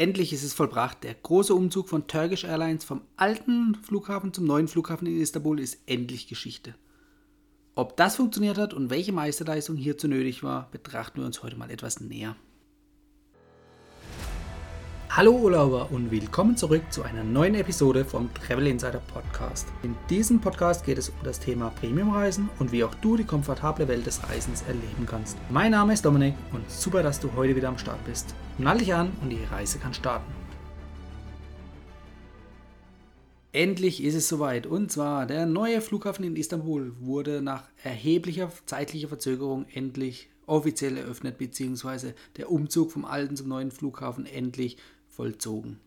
Endlich ist es vollbracht. Der große Umzug von Turkish Airlines vom alten Flughafen zum neuen Flughafen in Istanbul ist endlich Geschichte. Ob das funktioniert hat und welche Meisterleistung hierzu nötig war, betrachten wir uns heute mal etwas näher. Hallo Urlauber und willkommen zurück zu einer neuen Episode vom Travel Insider Podcast. In diesem Podcast geht es um das Thema Premiumreisen und wie auch du die komfortable Welt des Reisens erleben kannst. Mein Name ist Dominik und super, dass du heute wieder am Start bist. Nall dich an und die Reise kann starten. Endlich ist es soweit. Und zwar der neue Flughafen in Istanbul wurde nach erheblicher zeitlicher Verzögerung endlich offiziell eröffnet, beziehungsweise der Umzug vom alten zum neuen Flughafen endlich vollzogen.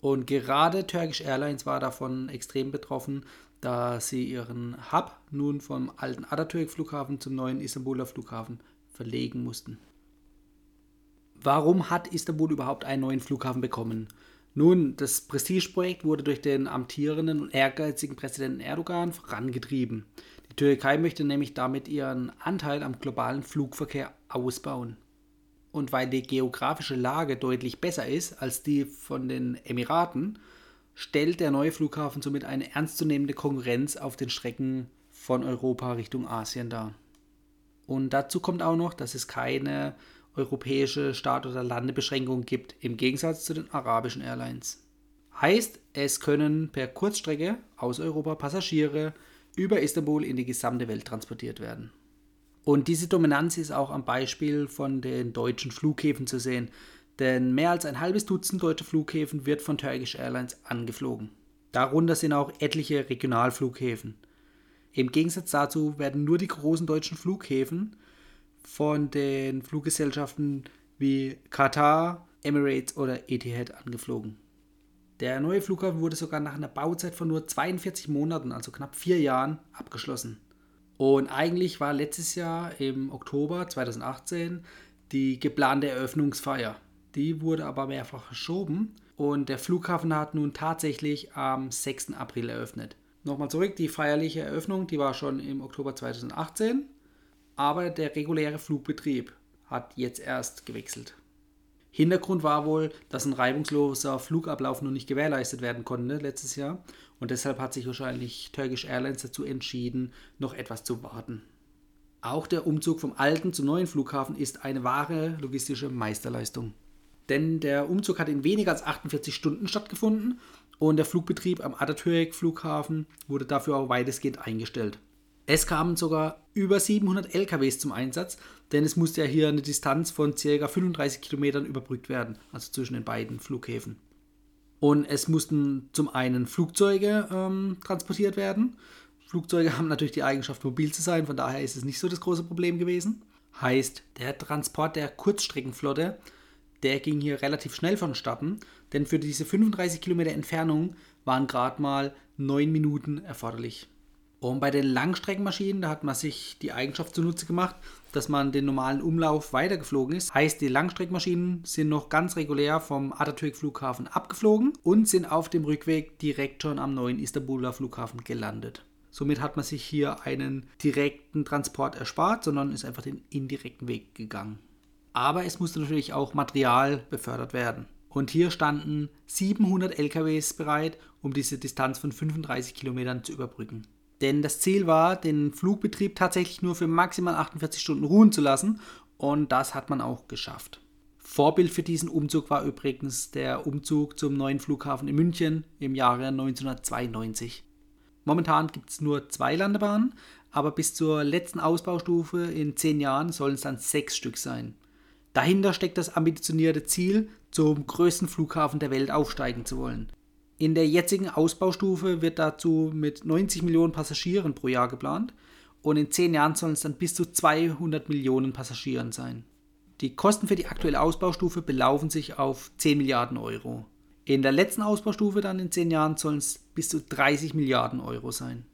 Und gerade Turkish Airlines war davon extrem betroffen, da sie ihren Hub nun vom alten Atatürk-Flughafen zum neuen Istanbuler Flughafen verlegen mussten. Warum hat Istanbul überhaupt einen neuen Flughafen bekommen? Nun, das Prestigeprojekt wurde durch den amtierenden und ehrgeizigen Präsidenten Erdogan vorangetrieben. Die Türkei möchte nämlich damit ihren Anteil am globalen Flugverkehr ausbauen und weil die geografische Lage deutlich besser ist als die von den Emiraten, stellt der neue Flughafen somit eine ernstzunehmende Konkurrenz auf den Strecken von Europa Richtung Asien dar. Und dazu kommt auch noch, dass es keine europäische Start- oder Landebeschränkung gibt, im Gegensatz zu den arabischen Airlines. Heißt, es können per Kurzstrecke aus Europa Passagiere über Istanbul in die gesamte Welt transportiert werden. Und diese Dominanz ist auch am Beispiel von den deutschen Flughäfen zu sehen, denn mehr als ein halbes Dutzend deutsche Flughäfen wird von Turkish Airlines angeflogen. Darunter sind auch etliche Regionalflughäfen. Im Gegensatz dazu werden nur die großen deutschen Flughäfen von den Fluggesellschaften wie Qatar, Emirates oder Etihad angeflogen. Der neue Flughafen wurde sogar nach einer Bauzeit von nur 42 Monaten, also knapp vier Jahren, abgeschlossen. Und eigentlich war letztes Jahr im Oktober 2018 die geplante Eröffnungsfeier. Die wurde aber mehrfach verschoben und der Flughafen hat nun tatsächlich am 6. April eröffnet. Nochmal zurück, die feierliche Eröffnung, die war schon im Oktober 2018, aber der reguläre Flugbetrieb hat jetzt erst gewechselt. Hintergrund war wohl, dass ein reibungsloser Flugablauf noch nicht gewährleistet werden konnte letztes Jahr und deshalb hat sich wahrscheinlich Turkish Airlines dazu entschieden, noch etwas zu warten. Auch der Umzug vom alten zum neuen Flughafen ist eine wahre logistische Meisterleistung. Denn der Umzug hat in weniger als 48 Stunden stattgefunden und der Flugbetrieb am Atatürk Flughafen wurde dafür auch weitestgehend eingestellt. Es kamen sogar über 700 LKWs zum Einsatz, denn es musste ja hier eine Distanz von ca. 35 Kilometern überbrückt werden, also zwischen den beiden Flughäfen. Und es mussten zum einen Flugzeuge ähm, transportiert werden. Flugzeuge haben natürlich die Eigenschaft, mobil zu sein, von daher ist es nicht so das große Problem gewesen. Heißt, der Transport der Kurzstreckenflotte, der ging hier relativ schnell vonstatten, denn für diese 35 Kilometer Entfernung waren gerade mal 9 Minuten erforderlich. Und bei den Langstreckenmaschinen, da hat man sich die Eigenschaft zunutze gemacht, dass man den normalen Umlauf weitergeflogen ist. Heißt, die Langstreckenmaschinen sind noch ganz regulär vom Atatürk Flughafen abgeflogen und sind auf dem Rückweg direkt schon am neuen Istanbuler Flughafen gelandet. Somit hat man sich hier einen direkten Transport erspart, sondern ist einfach den indirekten Weg gegangen. Aber es musste natürlich auch Material befördert werden. Und hier standen 700 LKWs bereit, um diese Distanz von 35 Kilometern zu überbrücken. Denn das Ziel war, den Flugbetrieb tatsächlich nur für maximal 48 Stunden ruhen zu lassen und das hat man auch geschafft. Vorbild für diesen Umzug war übrigens der Umzug zum neuen Flughafen in München im Jahre 1992. Momentan gibt es nur zwei Landebahnen, aber bis zur letzten Ausbaustufe in zehn Jahren sollen es dann sechs Stück sein. Dahinter steckt das ambitionierte Ziel, zum größten Flughafen der Welt aufsteigen zu wollen. In der jetzigen Ausbaustufe wird dazu mit 90 Millionen Passagieren pro Jahr geplant und in 10 Jahren sollen es dann bis zu 200 Millionen Passagieren sein. Die Kosten für die aktuelle Ausbaustufe belaufen sich auf 10 Milliarden Euro. In der letzten Ausbaustufe dann in 10 Jahren sollen es bis zu 30 Milliarden Euro sein.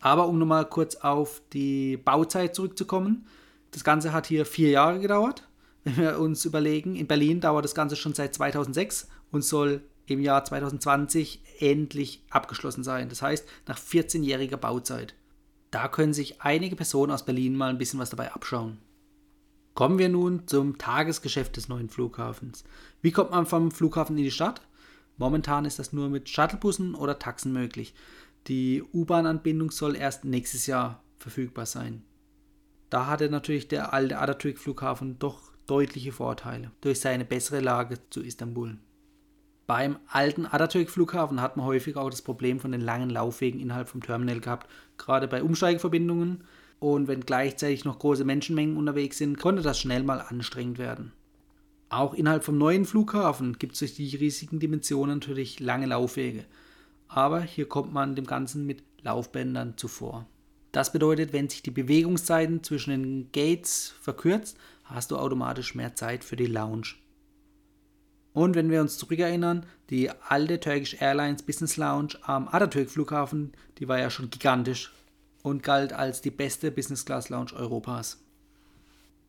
Aber um nochmal kurz auf die Bauzeit zurückzukommen, das Ganze hat hier vier Jahre gedauert. Wenn wir uns überlegen, in Berlin dauert das Ganze schon seit 2006 und soll im Jahr 2020 endlich abgeschlossen sein. Das heißt, nach 14-jähriger Bauzeit. Da können sich einige Personen aus Berlin mal ein bisschen was dabei abschauen. Kommen wir nun zum Tagesgeschäft des neuen Flughafens. Wie kommt man vom Flughafen in die Stadt? Momentan ist das nur mit Shuttlebussen oder Taxen möglich. Die U-Bahn-Anbindung soll erst nächstes Jahr verfügbar sein. Da hatte natürlich der alte Atatürk-Flughafen doch deutliche Vorteile durch seine bessere Lage zu Istanbul. Beim alten Atatürk-Flughafen hat man häufig auch das Problem von den langen Laufwegen innerhalb vom Terminal gehabt, gerade bei Umsteigeverbindungen. Und wenn gleichzeitig noch große Menschenmengen unterwegs sind, konnte das schnell mal anstrengend werden. Auch innerhalb vom neuen Flughafen gibt es durch die riesigen Dimensionen natürlich lange Laufwege. Aber hier kommt man dem Ganzen mit Laufbändern zuvor. Das bedeutet, wenn sich die Bewegungszeiten zwischen den Gates verkürzt, hast du automatisch mehr Zeit für die Lounge. Und wenn wir uns zurückerinnern, die alte Turkish Airlines Business Lounge am Atatürk Flughafen, die war ja schon gigantisch und galt als die beste Business Class Lounge Europas.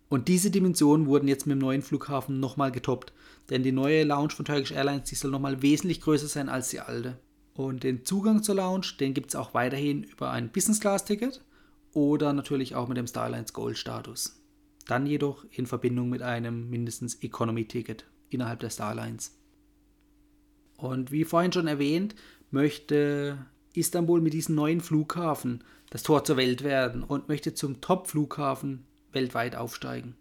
Und diese Dimensionen wurden jetzt mit dem neuen Flughafen nochmal getoppt, denn die neue Lounge von Turkish Airlines, die soll nochmal wesentlich größer sein als die alte. Und den Zugang zur Lounge, den gibt es auch weiterhin über ein Business Class Ticket oder natürlich auch mit dem Starlines Gold Status. Dann jedoch in Verbindung mit einem mindestens Economy Ticket innerhalb der Starlines. Und wie vorhin schon erwähnt, möchte Istanbul mit diesem neuen Flughafen das Tor zur Welt werden und möchte zum Top-Flughafen weltweit aufsteigen.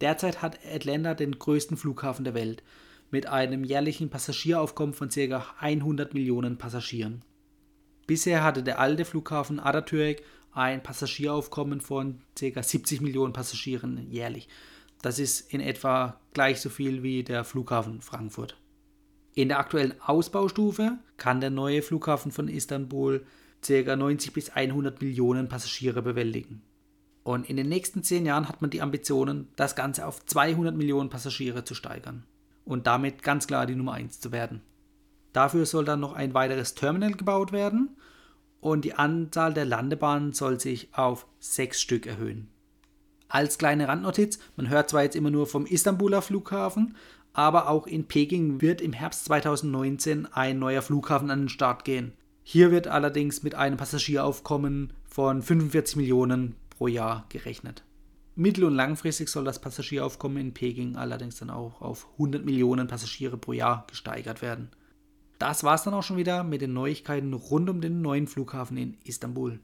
Derzeit hat Atlanta den größten Flughafen der Welt mit einem jährlichen Passagieraufkommen von ca. 100 Millionen Passagieren. Bisher hatte der alte Flughafen Atatürk ein Passagieraufkommen von ca. 70 Millionen Passagieren jährlich. Das ist in etwa gleich so viel wie der Flughafen Frankfurt. In der aktuellen Ausbaustufe kann der neue Flughafen von Istanbul ca. 90 bis 100 Millionen Passagiere bewältigen. Und in den nächsten 10 Jahren hat man die Ambitionen, das Ganze auf 200 Millionen Passagiere zu steigern und damit ganz klar die Nummer 1 zu werden. Dafür soll dann noch ein weiteres Terminal gebaut werden und die Anzahl der Landebahnen soll sich auf 6 Stück erhöhen. Als kleine Randnotiz, man hört zwar jetzt immer nur vom Istanbuler Flughafen, aber auch in Peking wird im Herbst 2019 ein neuer Flughafen an den Start gehen. Hier wird allerdings mit einem Passagieraufkommen von 45 Millionen pro Jahr gerechnet. Mittel- und langfristig soll das Passagieraufkommen in Peking allerdings dann auch auf 100 Millionen Passagiere pro Jahr gesteigert werden. Das war es dann auch schon wieder mit den Neuigkeiten rund um den neuen Flughafen in Istanbul.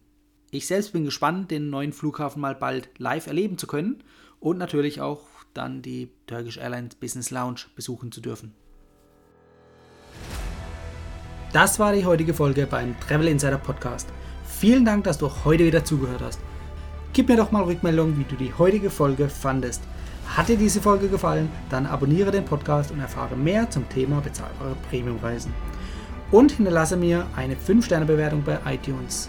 Ich selbst bin gespannt, den neuen Flughafen mal bald live erleben zu können und natürlich auch dann die Turkish Airlines Business Lounge besuchen zu dürfen. Das war die heutige Folge beim Travel Insider Podcast. Vielen Dank, dass du heute wieder zugehört hast. Gib mir doch mal Rückmeldung, wie du die heutige Folge fandest. Hat dir diese Folge gefallen, dann abonniere den Podcast und erfahre mehr zum Thema bezahlbare Premiumreisen. Und hinterlasse mir eine 5-Sterne-Bewertung bei iTunes.